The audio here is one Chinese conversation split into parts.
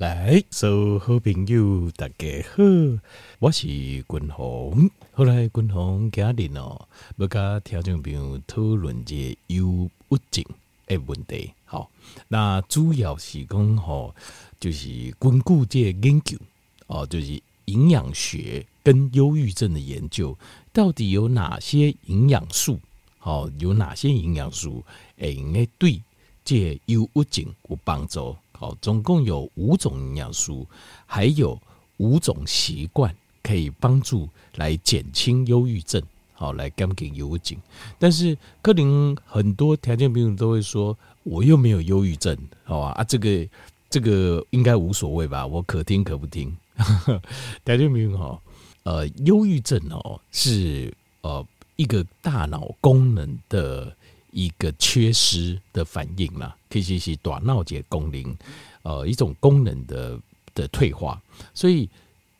来，所有好朋友大家好，我是君鸿。后来君鸿家人哦，要跟听众朋友讨论这忧郁症的问题。好，那主要是讲吼，就是根据这个研究哦，就是营养学跟忧郁症的研究，到底有哪些营养素？好，有哪些营养素会对这忧郁症有帮助？好，总共有五种营养素，还有五种习惯可以帮助来减轻忧郁症，好，来减轻忧郁症。但是，柯林很多条件病人都会说，我又没有忧郁症，好吧？啊，这个这个应该无所谓吧？我可听可不听。条件病人哈，呃，忧郁症哦，是呃一个大脑功能的。一个缺失的反应啦，其实是大脑结功能，呃，一种功能的的退化。所以，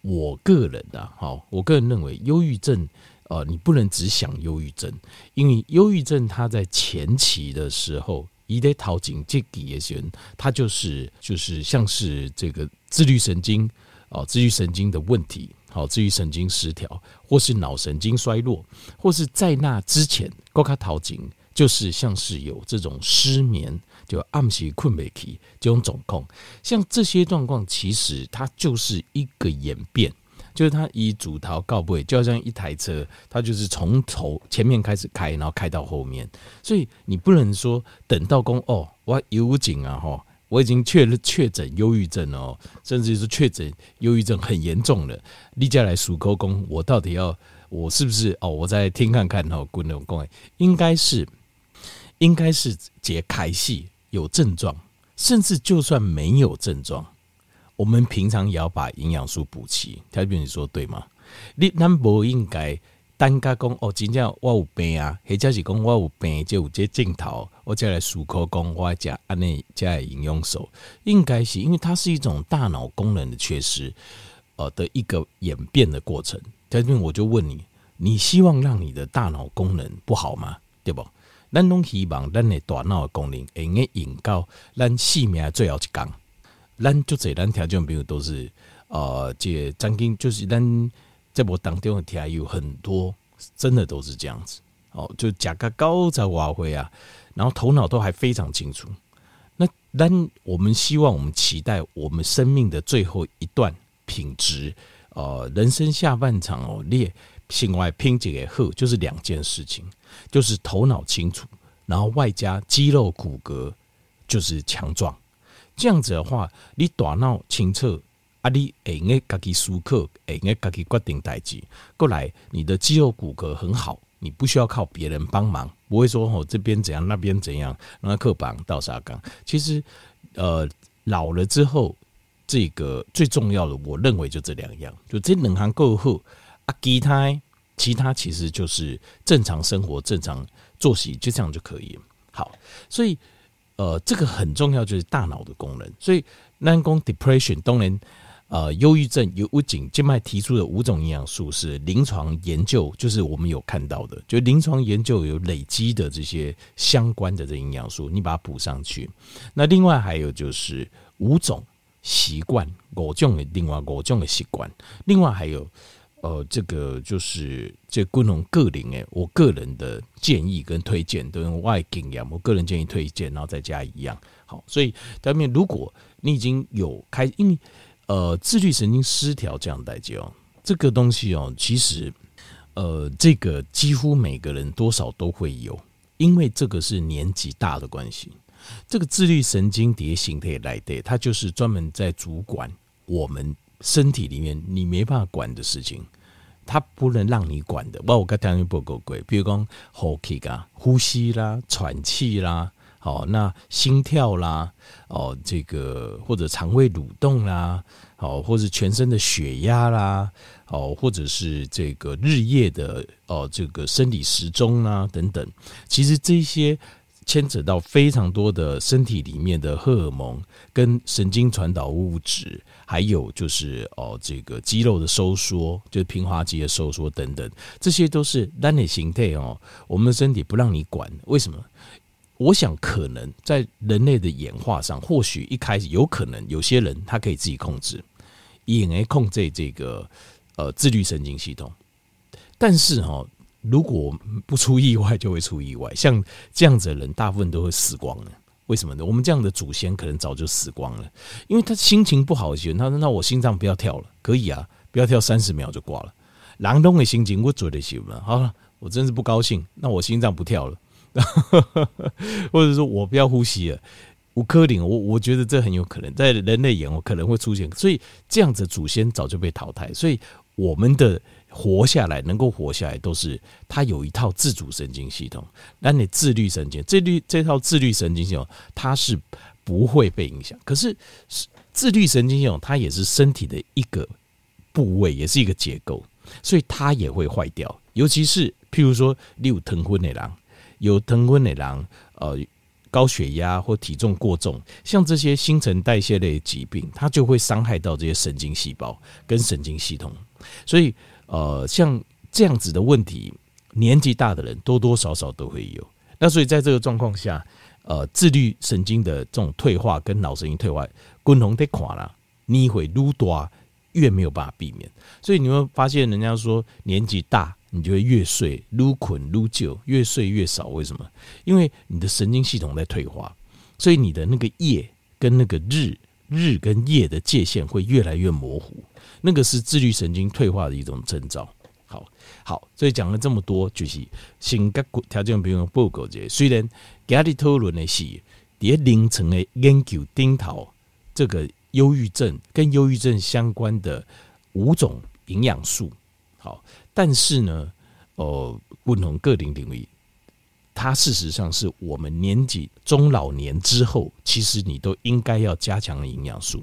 我个人啊，好，我个人认为，忧郁症，呃，你不能只想忧郁症，因为忧郁症它在前期的时候，一得逃警这几也行，它就是就是像是这个自律神经哦，自律神经的问题，好，自律神经失调，或是脑神经衰弱，或是在那之前，高卡逃警。就是像是有这种失眠，就暗喜困不起这种状况，像这些状况，其实它就是一个演变，就是它以主逃告不就好像一台车，它就是从头前面开始开，然后开到后面，所以你不能说等到公哦，我有警啊哈，我已经确认确诊忧郁症哦，甚至是确诊忧郁症很严重了，立下来数沟公，我到底要我是不是哦？我再听看看哈，观众各位应该是。应该是解开戏有症状，甚至就算没有症状，我们平常也要把营养素补齐。条边你说对吗？你咱不应该单加讲哦，真正我有病啊，或者是讲我有病就有这镜头，我再来漱口讲我加安内加营养素，应该是因为它是一种大脑功能的缺失，呃的一个演变的过程。条边我就问你，你希望让你的大脑功能不好吗？对不？咱拢希望咱的大脑的功能会用引到咱生命最后一天。咱就这咱条件朋友都是呃，这曾经就是咱在我当中的听有很多，真的都是这样子。哦，就甲个高在瓦灰啊，然后头脑都还非常清楚。那咱我们希望，我们期待我们生命的最后一段品质，呃，人生下半场哦，列性外拼几个后，就是两件事情。就是头脑清楚，然后外加肌肉骨骼就是强壮，这样子的话，你大脑清澈啊，你会用自己思考，会用自己决定代志。过来，你的肌肉骨骼很好，你不需要靠别人帮忙，不会说哦这边怎样，那边怎样，然后刻板到啥岗。其实，呃，老了之后，这个最重要的，我认为就这两样，就这两行够后啊，其他。其他其实就是正常生活、正常作息，就这样就可以。好，所以呃，这个很重要，就是大脑的功能。所以，南宫 depression 当然呃，忧郁症有武警静脉提出的五种营养素是临床研究，就是我们有看到的，就临床研究有累积的这些相关的这营养素，你把它补上去。那另外还有就是五种习惯，五种的另外五种的习惯，另外还有。呃，这个就是这共同个人诶，我个人的建议跟推荐都用外经验，我个人建议推荐，然后再加一样好。所以，当面如果你已经有开，因为呃自律神经失调这样代际哦，这个东西哦，其实呃这个几乎每个人多少都会有，因为这个是年纪大的关系。这个自律神经蝶形态来的，它就是专门在主管我们。身体里面你没办法管的事情，它不能让你管的。我我刚才不够贵，比如讲呼吸啊、呼吸啦、喘气啦，好，那心跳啦，哦，这个或者肠胃蠕动啦，好，或者全身的血压啦，哦，或者是这个日夜的哦，这个生理时钟啦等等，其实这些。牵扯到非常多的身体里面的荷尔蒙跟神经传导物质，还有就是哦，这个肌肉的收缩，就是平滑肌的收缩等等，这些都是单体形态哦。我们的身体不让你管，为什么？我想可能在人类的演化上，或许一开始有可能有些人他可以自己控制，也能控制这个呃自律神经系统。但是哈，如果不出意外，就会出意外。像这样子的人，大部分都会死光了。为什么呢？我们这样的祖先可能早就死光了，因为他心情不好的时候，他说：“那我心脏不要跳了，可以啊，不要跳三十秒就挂了。”郎东的心情我嘴的行吗？好了，我真是不高兴，那我心脏不跳了，或者说我不要呼吸了。吴科林，我我觉得这很有可能在人类眼，我可能会出现。所以这样子祖先早就被淘汰，所以我们的。活下来，能够活下来，都是它有一套自主神经系统。那你自律神经，自律这套自律神经系统，它是不会被影响。可是自律神经系统，它也是身体的一个部位，也是一个结构，所以它也会坏掉。尤其是譬如说，你有糖分的狼，有糖分的狼，呃，高血压或体重过重，像这些新陈代谢类疾病，它就会伤害到这些神经细胞跟神经系统，所以。呃，像这样子的问题，年纪大的人多多少少都会有。那所以在这个状况下，呃，自律神经的这种退化跟脑神经退化，共同得垮了，你会越多越没有办法避免。所以你会发现，人家说年纪大，你就会越睡撸困撸久，越睡越少。为什么？因为你的神经系统在退化，所以你的那个夜跟那个日，日跟夜的界限会越来越模糊。那个是自律神经退化的一种征兆。好，好，所以讲了这么多，就是性格条件比如报告这些。虽然今日讨论的是在凌晨的研究顶头，这个忧郁症跟忧郁症相关的五种营养素。好，但是呢，呃，不同个人领域，它事实上是我们年纪中老年之后，其实你都应该要加强的营养素。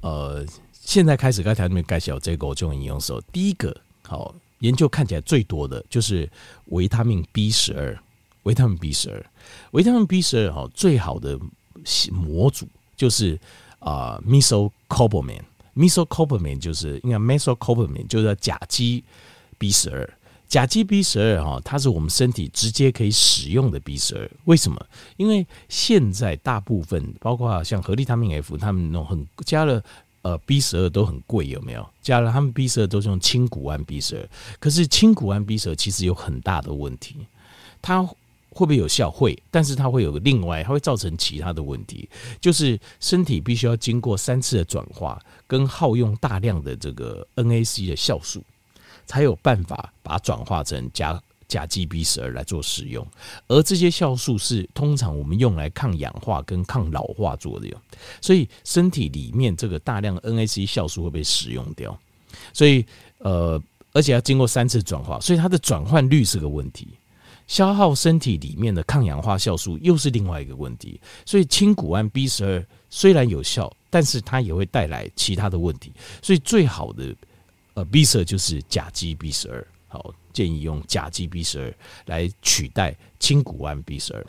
呃。现在开始，刚才里面介绍这个我就很用手。第一个，好研究看起来最多的就是维他命 B 十二，维他命 B 十二，维他命 B 十二哈，最好的模组就是啊，Mesocobalamin，Mesocobalamin 就是应该 Mesocobalamin 就是甲基 B 十二，甲基 B 十二哈，它是我们身体直接可以使用的 B 十二。为什么？因为现在大部分包括像合利他命 F，他们那种很加了。呃，B 十二都很贵，有没有？加了他们 B 十二都是用亲谷氨 B 十二，可是亲谷氨 B 十二其实有很大的问题，它会不会有效？会，但是它会有个另外，它会造成其他的问题，就是身体必须要经过三次的转化，跟耗用大量的这个 NAC 的酵素，才有办法把它转化成加。甲基 B 十二来做使用，而这些酵素是通常我们用来抗氧化跟抗老化作用，所以身体里面这个大量 NAC 酵素会被使用掉，所以呃，而且要经过三次转化，所以它的转换率是个问题，消耗身体里面的抗氧化酵素又是另外一个问题，所以氢谷氨 B 十二虽然有效，但是它也会带来其他的问题，所以最好的呃 B 十二就是甲基 B 十二。好，建议用甲基 B 十二来取代亲谷胺 B 十二。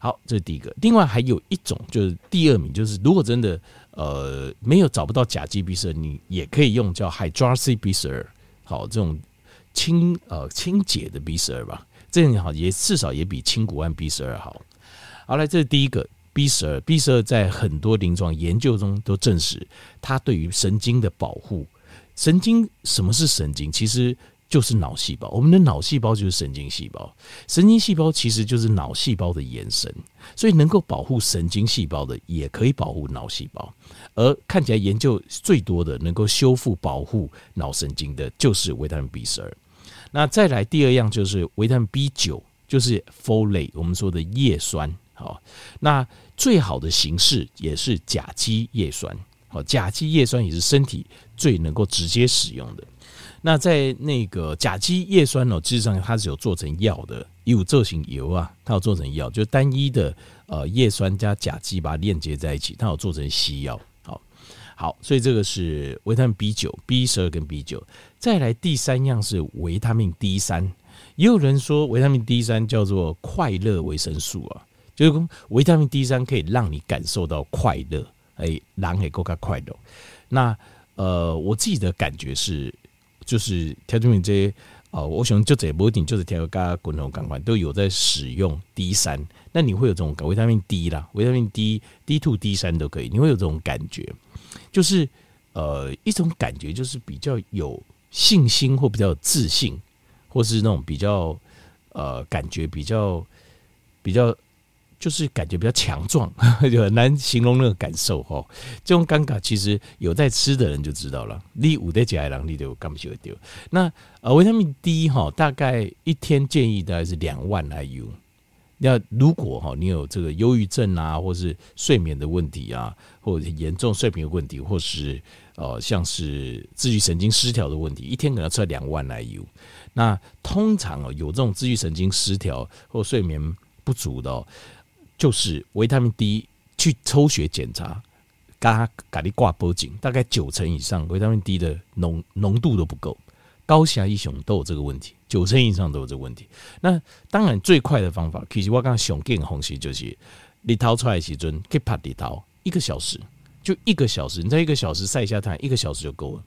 好，这是第一个。另外还有一种，就是第二名，就是如果真的呃没有找不到甲基 B 十二，你也可以用叫 Hydroxy B 十二。好，这种清呃清洁的 B 十二吧，这样好也至少也比亲谷胺 B 十二好。好，来，这是第一个 B 十二。B 十二在很多临床研究中都证实，它对于神经的保护。神经，什么是神经？其实。就是脑细胞，我们的脑细胞就是神经细胞，神经细胞其实就是脑细胞的延伸，所以能够保护神经细胞的，也可以保护脑细胞。而看起来研究最多的，能够修复保护脑神经的，就是维他命 B 十二。那再来第二样就是维他命 B 九，就是 folate，我们说的叶酸。好，那最好的形式也是甲基叶酸。好，甲基叶酸也是身体最能够直接使用的。那在那个甲基叶酸呢，事实上它是有做成药的，有做成油啊，它有做成药，就单一的呃叶酸加甲基把它链接在一起，它有做成西药。好，好，所以这个是维他命 B 九、B 十二跟 B 九。再来第三样是维他命 D 三，也有人说维他命 D 三叫做快乐维生素啊，就是维他命 D 三可以让你感受到快乐，哎，让你更加快乐。那呃，我自己的感觉是。就是条件品这些哦，我想就这不一定就是调个滚筒感官都有在使用 D 三，那你会有这种维他命 D 啦，维他命 D D two D 三都可以，你会有这种感觉，就是呃一种感觉就是比较有信心或比较有自信，或是那种比较呃感觉比较比较。就是感觉比较强壮，就很难形容那个感受哈。这种尴尬其实有在吃的人就知道了。你五的甲囊，你都干不起来丢。那呃，维他命 D 哈，大概一天建议大概是两万 IU。那如果哈你有这个忧郁症啊，或是睡眠的问题啊，或者严重睡眠的问题，或是呃像是自律神经失调的问题，一天可能吃两万 IU。那通常哦有这种自律神经失调或睡眠不足的哦。就是维他命 D 去抽血检查，嘎嘎你挂脖颈，大概九成以上维他命 D 的浓浓度都不够，高血压、一雄都有这个问题，九成以上都有这个问题。那当然最快的方法，其实我刚刚想给的方式就是你掏出来时阵，可以拍你掏一个小时，就一个小时，你在一个小时晒一下太阳，一个小时就够了。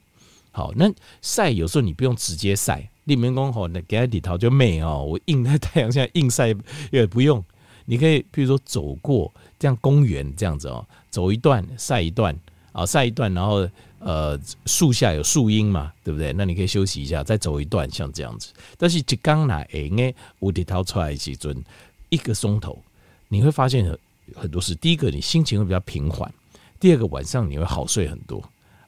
好，那晒有时候你不用直接晒，你们讲好，那给它里头就美哦，我硬在太阳下硬晒也不用。你可以，比如说走过这样公园这样子哦，走一段晒一段啊，晒一段，然后呃树下有树荫嘛，对不对？那你可以休息一下，再走一段，像这样子。但是一刚来哎，哎，我得掏出来几尊一个钟头，你会发现很很多事。第一个，你心情会比较平缓；第二个，晚上你会好睡很多，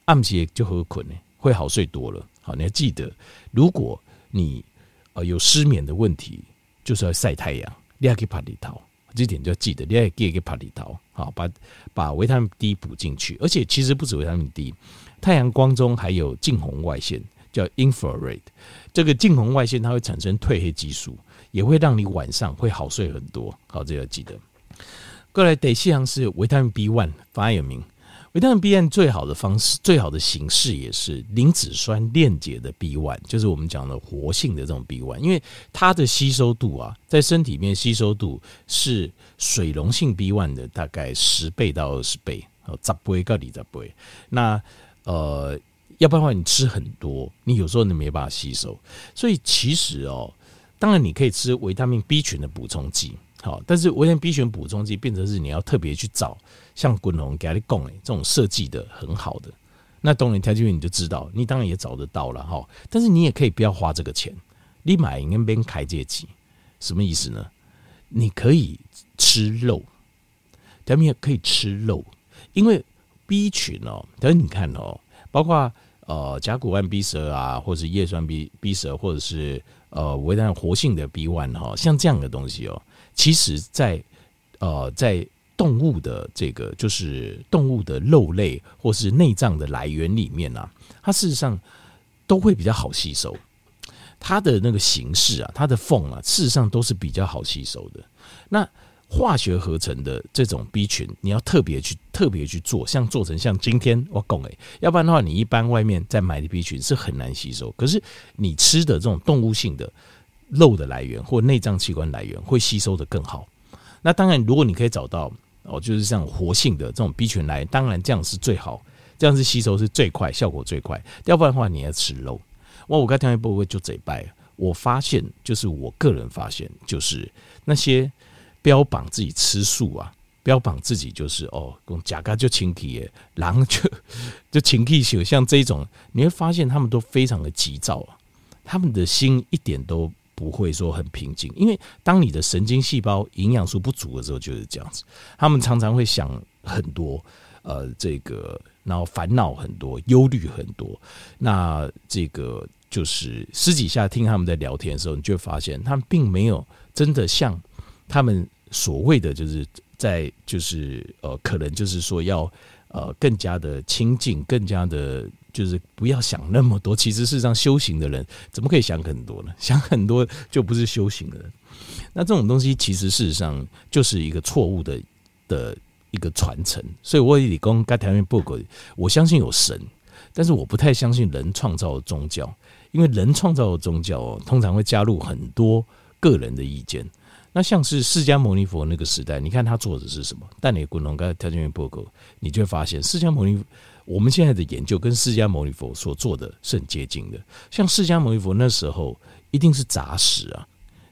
暗时就很困呢，会好睡多了。好，你要记得，如果你呃有失眠的问题，就是要晒太阳，你要去爬里头。这点就要记得，你要给一个帕里桃，好，把把维他命 D 补进去。而且其实不止维他命 D，太阳光中还有近红外线，叫 infrared。这个近红外线它会产生褪黑激素，也会让你晚上会好睡很多。好，这要记得。过来得夕阳是维他命 B one，发有名。维他命 B one 最好的方式、最好的形式也是磷脂酸链结的 B one，就是我们讲的活性的这种 B one，因为它的吸收度啊，在身体里面吸收度是水溶性 B one 的大概十倍到二十倍，哦，十倍到二十倍。那呃，要不然的话，你吃很多，你有时候你没办法吸收。所以其实哦，当然你可以吃维他命 B 群的补充剂。好，但是维他命 B 群补充剂变成是你要特别去找像滚龙、给你供诶这种设计的很好的，那当然条件你就知道，你当然也找得到了哈。但是你也可以不要花这个钱，你买那边开这机，什么意思呢？你可以吃肉，条件也可以吃肉，因为 B 群哦，等你看哦，包括呃甲鈷胺 B 十二啊，或者是叶酸 B B 十二，或者是呃维他活性的 B one 哈，像这样的东西哦。其实在，呃，在动物的这个就是动物的肉类或是内脏的来源里面啊，它事实上都会比较好吸收。它的那个形式啊，它的缝啊，事实上都是比较好吸收的。那化学合成的这种 B 群，你要特别去特别去做，像做成像今天我讲诶，要不然的话，你一般外面在买的 B 群是很难吸收。可是你吃的这种动物性的。肉的来源或内脏器官来源会吸收得更好。那当然，如果你可以找到哦，就是像活性的这种 B 群来，当然这样是最好，这样是吸收是最快，效果最快。要不然的话，你要吃肉。哇，我刚听一波会就这拜。我发现，就是我个人发现，就是那些标榜自己吃素啊，标榜自己就是哦，讲假咖就清体耶，狼就 就清体秀，像这种，你会发现他们都非常的急躁啊，他们的心一点都。不会说很平静，因为当你的神经细胞营养素不足的时候，就是这样子。他们常常会想很多，呃，这个，然后烦恼很多，忧虑很多。那这个就是私底下听他们在聊天的时候，你就会发现他们并没有真的像他们所谓的，就是在就是呃，可能就是说要呃更加的亲近，更加的。就是不要想那么多。其实事实上，修行的人怎么可以想很多呢？想很多就不是修行的人。那这种东西其实事实上就是一个错误的的一个传承。所以我理工该台面报告，我相信有神，但是我不太相信人创造的宗教，因为人创造的宗教，通常会加入很多个人的意见。那像是释迦牟尼佛那个时代，你看他做的是什么？但你滚龙该条件报告，你就会发现释迦牟尼。我们现在的研究跟释迦牟尼佛所做的是很接近的。像释迦牟尼佛那时候一定是杂食啊，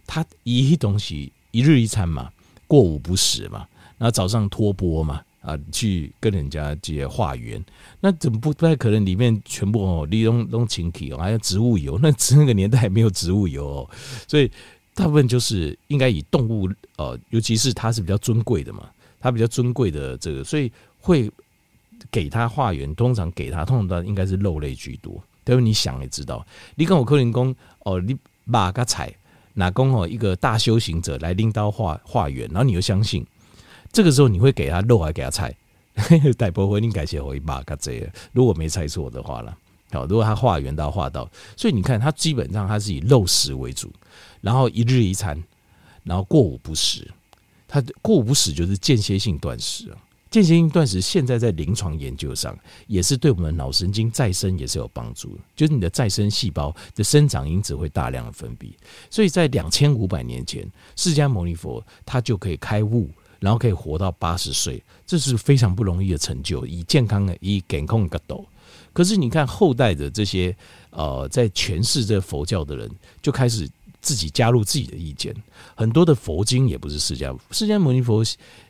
他一东西一日一餐嘛，过午不食嘛，然后早上托钵嘛。啊，去跟人家接化缘，那怎么不不太可能？里面全部哦，利用用清体哦，还有植物油。那那个年代没有植物油哦，所以大部分就是应该以动物呃，尤其是它是比较尊贵的嘛，它比较尊贵的这个，所以会给他化缘。通常给他，通常应该是肉类居多。因为你想也知道，你跟我克林公哦，你马个彩哪公哦，一个大修行者来拎刀化化缘，然后你又相信。这个时候你会给他肉还 给他菜？大部分应该是会把它这。如果没猜错的话了，好，如果他化缘到化到，所以你看他基本上他是以肉食为主，然后一日一餐，然后过午不食。他过午不食就是间歇性断食啊。间歇性断食现在在临床研究上也是对我们脑神经再生也是有帮助的，就是你的再生细胞的生长因子会大量的分泌。所以在两千五百年前，释迦牟尼佛他就可以开悟。然后可以活到八十岁，这是非常不容易的成就。以健康的、以健康的角度，可是你看后代的这些呃，在诠释这佛教的人，就开始自己加入自己的意见。很多的佛经也不是释迦释迦牟尼佛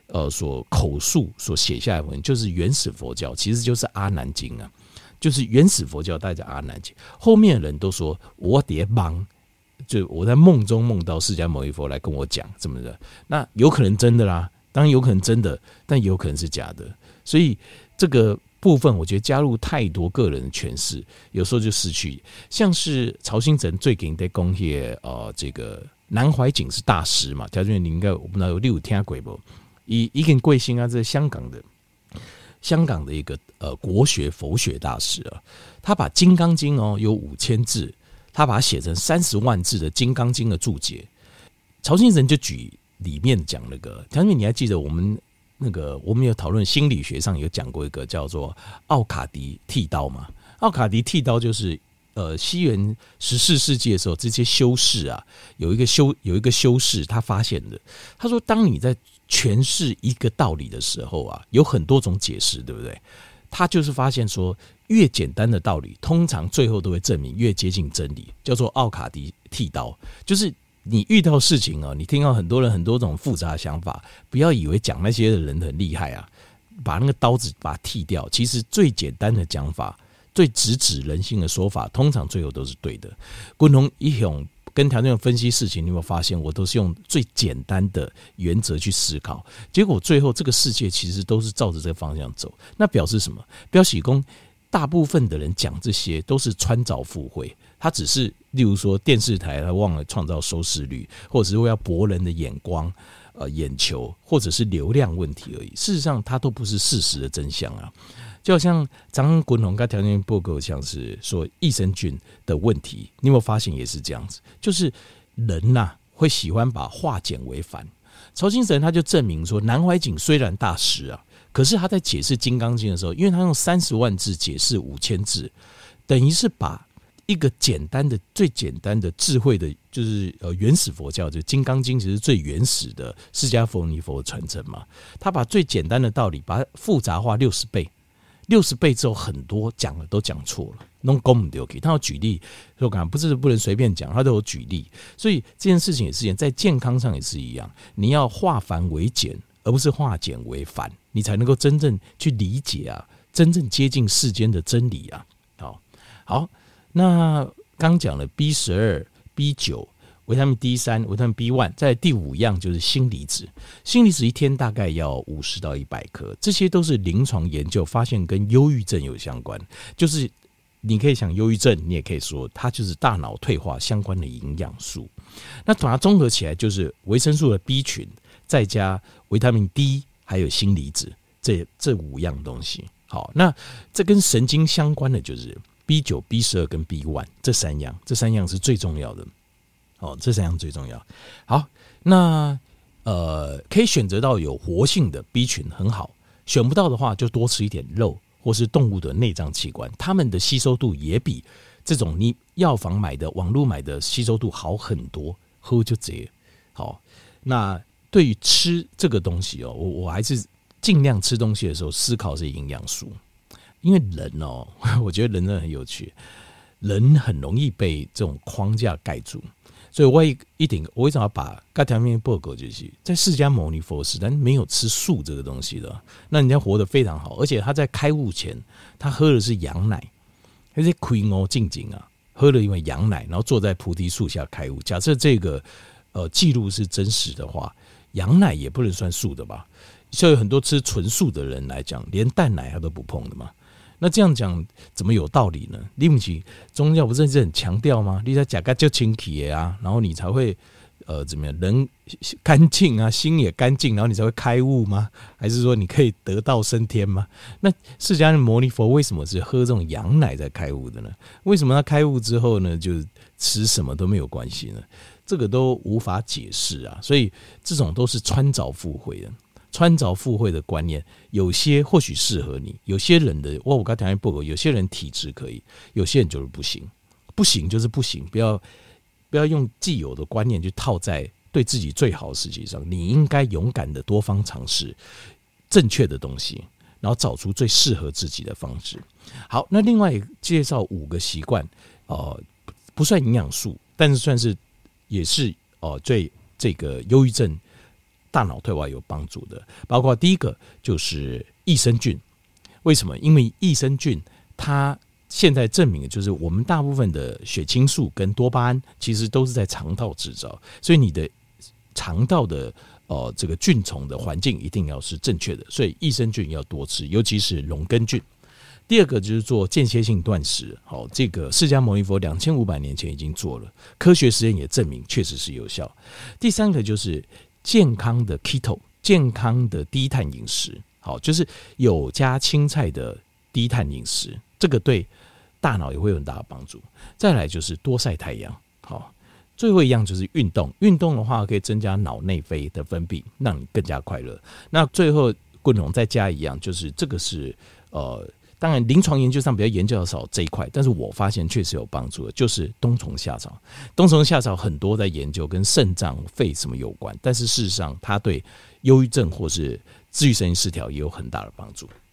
呃所口述所写下来的文，就是原始佛教，其实就是阿难经啊，就是原始佛教带着阿难经。后面的人都说我爹帮。就我在梦中梦到释迦牟尼佛来跟我讲怎么的，那有可能真的啦。当然有可能真的，但有可能是假的。所以这个部分，我觉得加入太多个人的诠释，有时候就失去。像是曹兴诚最近在讲些呃，这个南怀瑾是大师嘛？条件你应该我不知道有六天鬼不？一一个贵姓啊，这是香港的香港的一个呃国学佛学大师啊，他把《金刚经》哦有五千字，他把它写成三十万字的《金刚经》的注解。曹先生就举。里面讲那个，条件你还记得我们那个我们有讨论心理学上有讲过一个叫做奥卡迪剃刀嘛？奥卡迪剃刀就是呃西元十四世纪的时候，这些修士啊有一个修有一个修士他发现的，他说当你在诠释一个道理的时候啊，有很多种解释，对不对？他就是发现说，越简单的道理，通常最后都会证明越接近真理，叫做奥卡迪剃刀，就是。你遇到事情啊，你听到很多人很多种复杂的想法，不要以为讲那些的人很厉害啊，把那个刀子把它剃掉。其实最简单的讲法，最直指人性的说法，通常最后都是对的。共同一种跟条件分析事情，你有没有发现，我都是用最简单的原则去思考，结果最后这个世界其实都是照着这个方向走。那表示什么？表喜功大部分的人讲这些都是穿凿附会。他只是，例如说电视台，他忘了创造收视率，或者是为了博人的眼光、呃眼球，或者是流量问题而已。事实上，它都不是事实的真相啊。就好像张国荣跟条件报告，像是说益生菌的问题，你有没有发现也是这样子？就是人呐、啊，会喜欢把化简为繁。曹兴诚他就证明说，南怀瑾虽然大师啊，可是他在解释《金刚经》的时候，因为他用三十万字解释五千字，等于是把。一个简单的、最简单的智慧的，就是呃原始佛教，就《金刚经》其实最原始的释迦牟尼佛的传承嘛。他把最简单的道理，把它复杂化六十倍，六十倍之后，很多讲的都讲错了，弄公唔丢他要举例，说讲不是不能随便讲，他都有举例。所以这件事情也是一样，在健康上也是一样，你要化繁为简，而不是化简为繁，你才能够真正去理解啊，真正接近世间的真理啊。好，好。那刚讲了 B 十二、B 九、维他命 D 三、维他命 B one，在第五样就是锌离子。锌离子一天大概要五十到一百克，这些都是临床研究发现跟忧郁症有相关。就是你可以想忧郁症，你也可以说它就是大脑退化相关的营养素。那把它综合起来，就是维生素的 B 群，再加维他命 D，还有锌离子，这这五样东西。好，那这跟神经相关的就是。B 九、B 十二跟 B one 这三样，这三样是最重要的。哦，这三样最重要。好，那呃，可以选择到有活性的 B 群很好，选不到的话就多吃一点肉或是动物的内脏器官，它们的吸收度也比这种你药房买的、网络买的吸收度好很多。喝就这样。好，那对于吃这个东西哦，我我还是尽量吃东西的时候思考是营养素。因为人哦，我觉得人真的很有趣，人很容易被这种框架盖住。所以我一一定，我为什么要把盖条面报告就是，在释迦牟尼佛时代没有吃素这个东西的，那人家活得非常好，而且他在开悟前，他喝的是羊奶，而且亏哦静静啊，喝了一碗羊奶，然后坐在菩提树下开悟。假设这个呃记录是真实的话，羊奶也不能算素的吧？所以很多吃纯素的人来讲，连蛋奶他都不碰的嘛。那这样讲怎么有道理呢？对不起，宗教不是一直很强调吗？你在讲个就清体啊，然后你才会呃怎么样，人干净啊，心也干净，然后你才会开悟吗？还是说你可以得道升天吗？那释迦牟尼佛为什么是喝这种羊奶在开悟的呢？为什么他开悟之后呢，就吃什么都没有关系呢？这个都无法解释啊。所以这种都是穿凿附会的。穿凿附会的观念，有些或许适合你，有些人的哇，我刚才讲过，有些人体质可以，有些人就是不行，不行就是不行，不要不要用既有的观念去套在对自己最好的事情上，你应该勇敢的多方尝试正确的东西，然后找出最适合自己的方式。好，那另外介绍五个习惯，呃，不算营养素，但是算是也是哦，最这个忧郁症。大脑退化有帮助的，包括第一个就是益生菌。为什么？因为益生菌它现在证明的，就是我们大部分的血清素跟多巴胺其实都是在肠道制造，所以你的肠道的呃这个菌丛的环境一定要是正确的，所以益生菌要多吃，尤其是龙根菌。第二个就是做间歇性断食，好，这个释迦牟尼佛两千五百年前已经做了，科学实验也证明确实是有效。第三个就是。健康的 keto，健康的低碳饮食，好，就是有加青菜的低碳饮食，这个对大脑也会有很大的帮助。再来就是多晒太阳，好，最后一样就是运动，运动的话可以增加脑内啡的分泌，让你更加快乐。那最后滚龙再加一样，就是这个是呃。当然，临床研究上比较研究的少这一块，但是我发现确实有帮助的，就是冬虫夏草。冬虫夏草很多在研究跟肾脏、肺什么有关，但是事实上它对忧郁症或是自愈神经失调也有很大的帮助。